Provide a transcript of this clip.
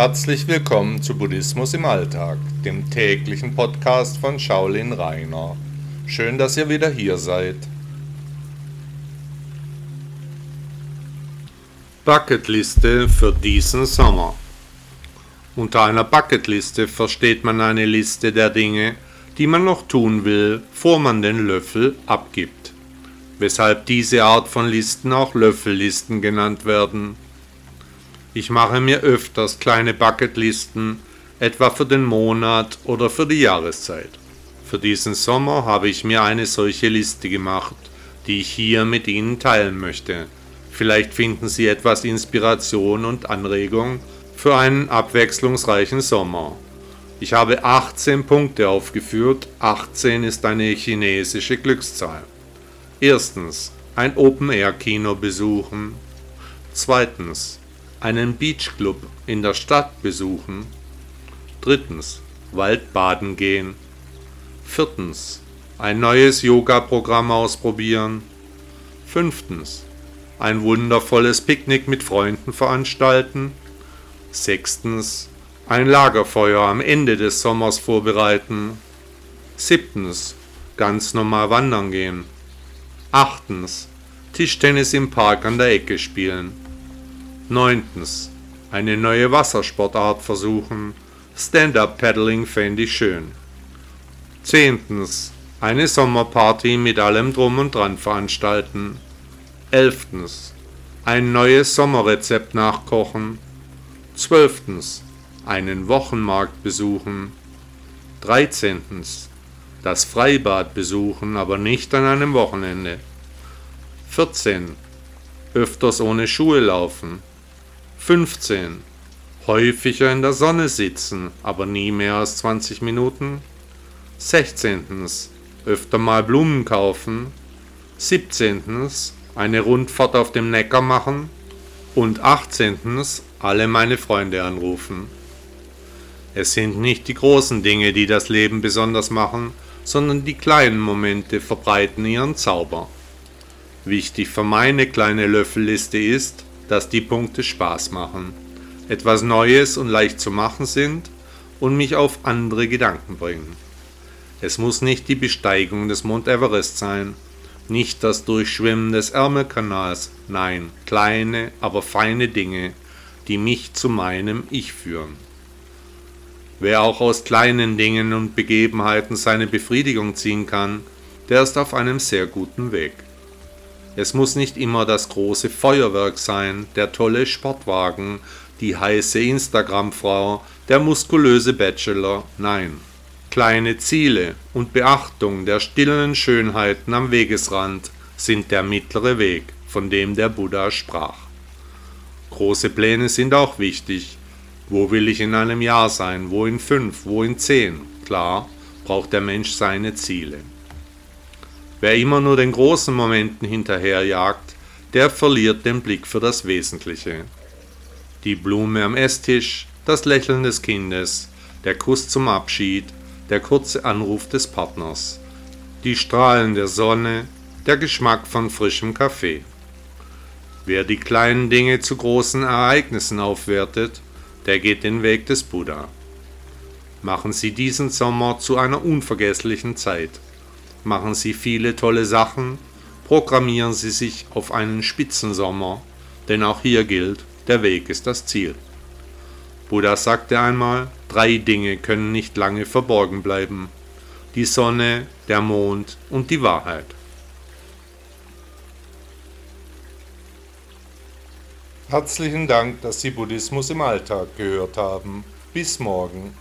Herzlich willkommen zu Buddhismus im Alltag, dem täglichen Podcast von Shaolin Rainer. Schön, dass ihr wieder hier seid. Bucketliste für diesen Sommer. Unter einer Bucketliste versteht man eine Liste der Dinge, die man noch tun will, bevor man den Löffel abgibt. Weshalb diese Art von Listen auch Löffellisten genannt werden. Ich mache mir öfters kleine Bucketlisten, etwa für den Monat oder für die Jahreszeit. Für diesen Sommer habe ich mir eine solche Liste gemacht, die ich hier mit Ihnen teilen möchte. Vielleicht finden Sie etwas Inspiration und Anregung für einen abwechslungsreichen Sommer. Ich habe 18 Punkte aufgeführt. 18 ist eine chinesische Glückszahl. Erstens, ein Open-Air-Kino besuchen. Zweitens, einen Beachclub in der Stadt besuchen. Drittens, Waldbaden gehen. Viertens, ein neues Yoga-Programm ausprobieren. Fünftens, ein wundervolles Picknick mit Freunden veranstalten. Sechstens, ein Lagerfeuer am Ende des Sommers vorbereiten. Siebtens, ganz normal wandern gehen. Achtens, Tischtennis im Park an der Ecke spielen. Neuntens, eine neue Wassersportart versuchen. Stand-up-Paddling fände ich schön. Zehntens, eine Sommerparty mit allem drum und dran veranstalten. Elftens, ein neues Sommerrezept nachkochen. Zwölftens, einen Wochenmarkt besuchen. Dreizehntens, das Freibad besuchen, aber nicht an einem Wochenende. 14. Öfters ohne Schuhe laufen. 15. Häufiger in der Sonne sitzen, aber nie mehr als 20 Minuten. 16. Öfter mal Blumen kaufen. 17. Eine Rundfahrt auf dem Neckar machen. Und 18. alle meine Freunde anrufen. Es sind nicht die großen Dinge, die das Leben besonders machen, sondern die kleinen Momente verbreiten ihren Zauber. Wichtig für meine kleine Löffelliste ist, dass die Punkte Spaß machen, etwas Neues und leicht zu machen sind und mich auf andere Gedanken bringen. Es muss nicht die Besteigung des Mount Everest sein, nicht das Durchschwimmen des Ärmelkanals, nein, kleine, aber feine Dinge, die mich zu meinem Ich führen. Wer auch aus kleinen Dingen und Begebenheiten seine Befriedigung ziehen kann, der ist auf einem sehr guten Weg. Es muss nicht immer das große Feuerwerk sein, der tolle Sportwagen, die heiße Instagram-Frau, der muskulöse Bachelor, nein. Kleine Ziele und Beachtung der stillen Schönheiten am Wegesrand sind der mittlere Weg, von dem der Buddha sprach. Große Pläne sind auch wichtig. Wo will ich in einem Jahr sein? Wo in fünf? Wo in zehn? Klar, braucht der Mensch seine Ziele. Wer immer nur den großen Momenten hinterherjagt, der verliert den Blick für das Wesentliche. Die Blume am Esstisch, das Lächeln des Kindes, der Kuss zum Abschied, der kurze Anruf des Partners, die Strahlen der Sonne, der Geschmack von frischem Kaffee. Wer die kleinen Dinge zu großen Ereignissen aufwertet, der geht den Weg des Buddha. Machen Sie diesen Sommer zu einer unvergesslichen Zeit machen Sie viele tolle Sachen, programmieren Sie sich auf einen Spitzensommer, denn auch hier gilt, der Weg ist das Ziel. Buddha sagte einmal, drei Dinge können nicht lange verborgen bleiben. Die Sonne, der Mond und die Wahrheit. Herzlichen Dank, dass Sie Buddhismus im Alltag gehört haben. Bis morgen.